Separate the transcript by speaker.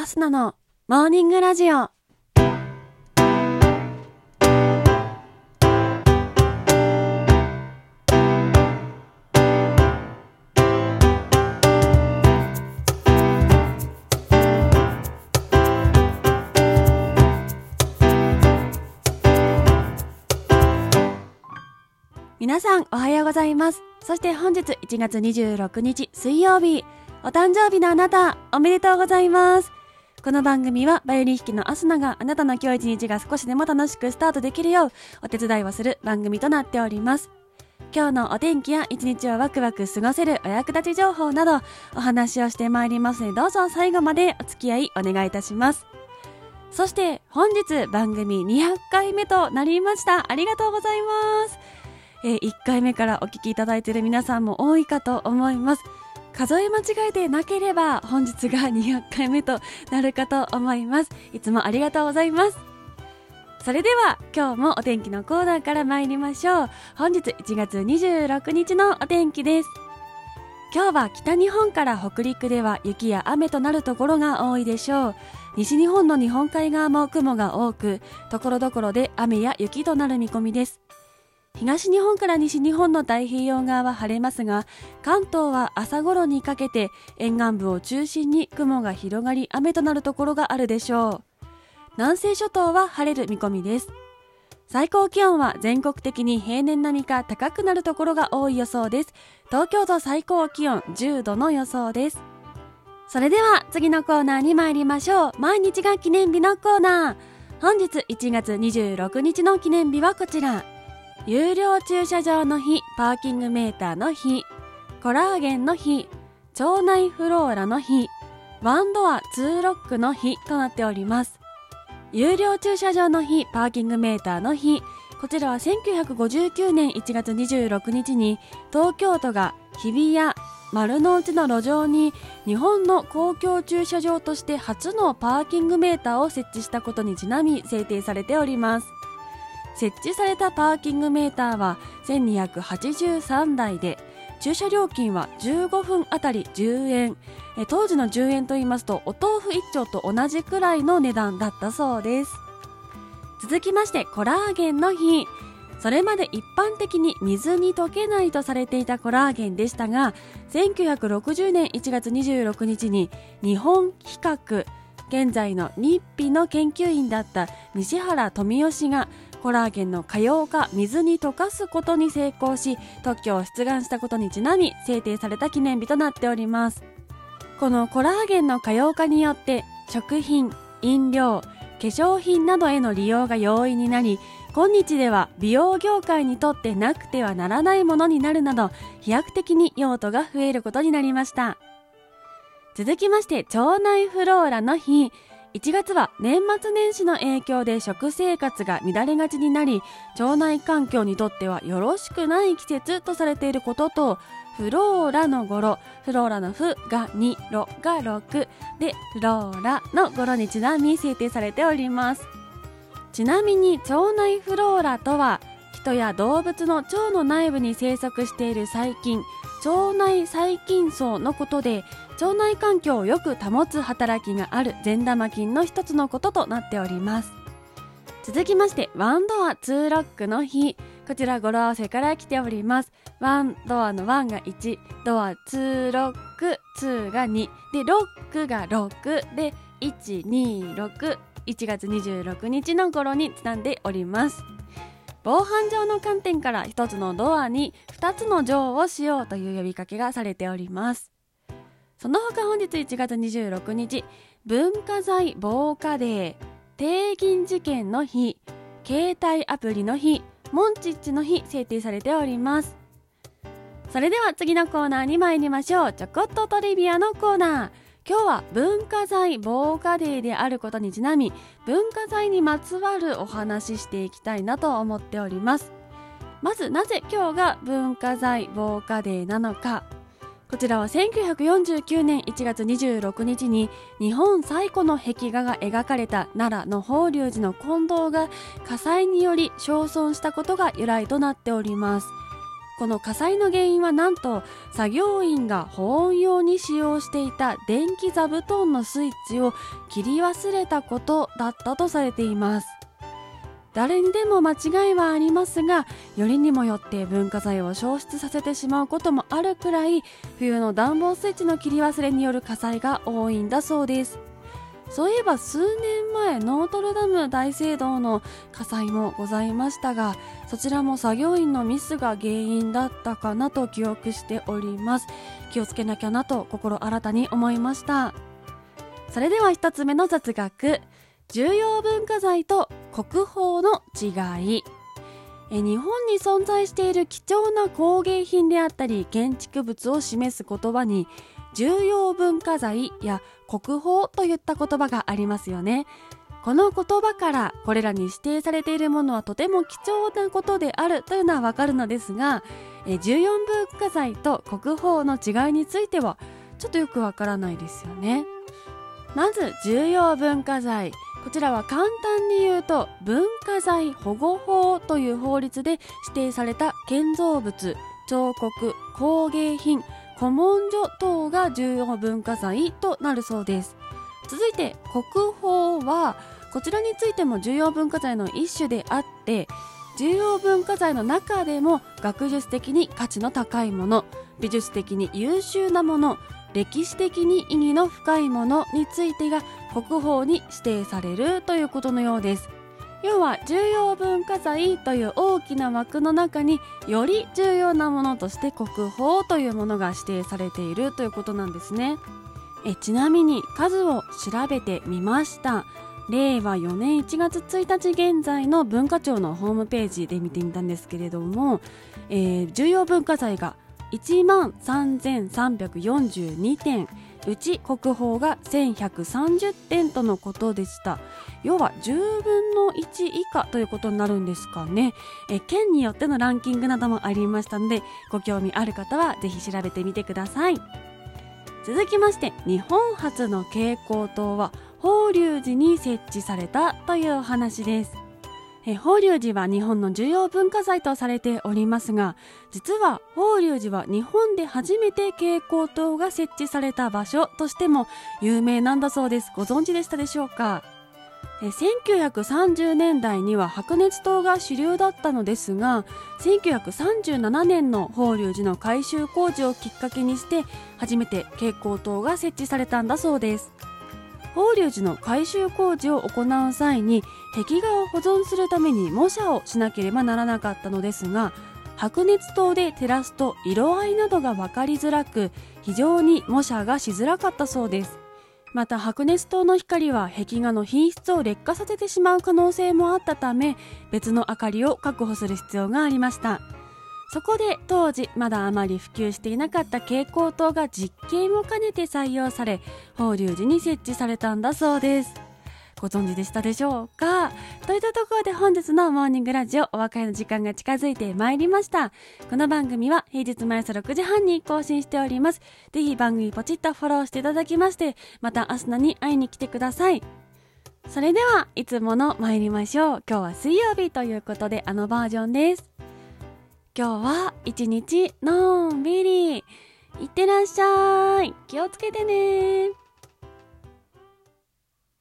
Speaker 1: アスナのモーニングラジオ。皆さんおはようございます。そして本日1月26日水曜日、お誕生日のあなた、おめでとうございます。この番組はバイオリン弾きのアスナがあなたの今日一日が少しでも楽しくスタートできるようお手伝いをする番組となっております。今日のお天気や一日をワクワク過ごせるお役立ち情報などお話をしてまいりますのでどうぞ最後までお付き合いお願いいたします。そして本日番組200回目となりました。ありがとうございます。えー1回目からお聞きいただいている皆さんも多いかと思います。数え間違えてなければ本日が200回目となるかと思います。いつもありがとうございます。それでは今日もお天気のコーナーから参りましょう。本日1月26日のお天気です。今日は北日本から北陸では雪や雨となるところが多いでしょう。西日本の日本海側も雲が多く、ところどころで雨や雪となる見込みです。東日本から西日本の太平洋側は晴れますが関東は朝頃にかけて沿岸部を中心に雲が広がり雨となるところがあるでしょう。南西諸島は晴れる見込みです。最高気温は全国的に平年並みか高くなるところが多い予想です。東京都最高気温10度の予想です。それでは次のコーナーに参りましょう。毎日が記念日のコーナー。本日1月26日の記念日はこちら。有料駐車場の日、パーキングメーターの日、コラーゲンの日、腸内フローラの日、ワンドアツーロックの日となっております。有料駐車場の日、パーキングメーターの日、こちらは1959年1月26日に東京都が日比谷丸の内の路上に日本の公共駐車場として初のパーキングメーターを設置したことにちなみ制定されております。設置されたパーキングメーターは1283台で駐車料金は15分あたり10円。え当時の10円と言いますとお豆腐1丁と同じくらいの値段だったそうです。続きましてコラーゲンの日。それまで一般的に水に溶けないとされていたコラーゲンでしたが1960年1月26日に日本比較現在の日比の研究員だった西原富義がコラーゲンの可用化水に溶かすことに成功し特許を出願したことにちなみ制定された記念日となっております。このコラーゲンの可用化によって食品飲料化粧品などへの利用が容易になり今日では美容業界にとってなくてはならないものになるなど飛躍的に用途が増えることになりました。続きまして腸内フローラの日。1月は年末年始の影響で食生活が乱れがちになり腸内環境にとってはよろしくない季節とされていることとフローラの語呂フローラのフが2ロが6でフローラの語呂にちなみ制定されております。ちなみに腸内フローラとは人や動物の腸の内部に生息している細菌腸内細菌層のことで腸内環境をよく保つ働きがある善玉菌の一つのこととなっております。続きましてワンドアツーロックの日。こちら語呂合わせから来ております。ワンドアのワンが1ドアツーロックツーが2でロックが6で126 1月26日の頃にちなんでおります。防犯上の観点から一つのドアに二つの錠をしようという呼びかけがされております。その他本日1月26日文化財防火デー定銀事件の日携帯アプリの日モンチッチの日制定されております。それでは次のコーナーに参りましょう。ちょこっとトリビアのコーナー。今日は文化財防火デーであることにちなみ文化財にまつわるお話ししていきたいなと思っております。まずなぜ今日が文化財防火デーなのか。こちらは1949年1月26日に日本最古の壁画が描かれた奈良の法隆寺の金堂が火災により焼損したことが由来となっております。この火災の原因はなんと作業員が保温用に使用していた電気座布団のスイッチを切り忘れたことだったとされています。誰にでも間違いはありますがよりにもよって文化財を消失させてしまうこともあるくらい冬の暖房スイッチの切り忘れによる火災が多いんだそうです。そういえば数年前ノートルダム大聖堂の火災もございましたがそちらも作業員のミスが原因だったかなと記憶しております。気をつけなきゃなと心新たに思いました。それでは一つ目の雑学。重要文化財と国宝の違い。え日本に存在している貴重な工芸品であったり建築物を示す言葉に重要文化財や国宝といった言葉がありますよね。この言葉からこれらに指定されているものはとても貴重なことであるというのはわかるのですが14文化財と国宝の違いについてはちょっとよくわからないですよね。まず重要文化財。こちらは簡単に言うと文化財保護法という法律で指定された建造物彫刻工芸品古文書等が重要文化財となるそうです。続いて国宝はこちらについても重要文化財の一種であって重要文化財の中でも学術的に価値の高いもの美術的に優秀なもの歴史的に意義の深いものについてが国宝に指定されるということのようです。要は重要文化財という大きな枠の中により重要なものとして国宝というものが指定されているということなんですね。えちなみに数を調べてみました。令和4年1月1日現在の文化庁のホームページで見てみたんですけれども、えー、重要文化財が1万3342点うち国宝が1130点とのことでした。要は10分の1以下ということになるんですかね。え県によってのランキングなどもありましたのでご興味ある方はぜひ調べてみてください。続きまして日本初の蛍光灯は法隆寺に設置されたというお話です。え法隆寺は日本の重要文化財とされておりますが実は法隆寺は日本で初めて蛍光灯が設置された場所としても有名なんだそうです。ご存知でしたでしょうか？1930年代には白熱灯が主流だったのですが1937年の法隆寺の改修工事をきっかけにして初めて蛍光灯が設置されたんだそうです。法隆寺の改修工事を行う際に壁画を保存するために模写をしなければならなかったのですが白熱灯で照らすと色合いなどが分かりづらく非常に模写がしづらかったそうです。また白熱灯の光は壁画の品質を劣化させてしまう可能性もあったため別の明かりを確保する必要がありました。そこで当時まだあまり普及していなかった蛍光灯が実験を兼ねて採用され法隆寺に設置されたんだそうです。ご存知でしたでしょうか？といったところで本日のモーニングラジオお別れの時間が近づいてまいりました。この番組は平日毎朝6時半に更新しております。ぜひ番組ポチッとフォローしていただきましてまたアスナに会いに来てください。それではいつもの参りましょう。今日は水曜日ということであのバージョンです。今日は一日のんびり。いってらっしゃい。気をつけてね。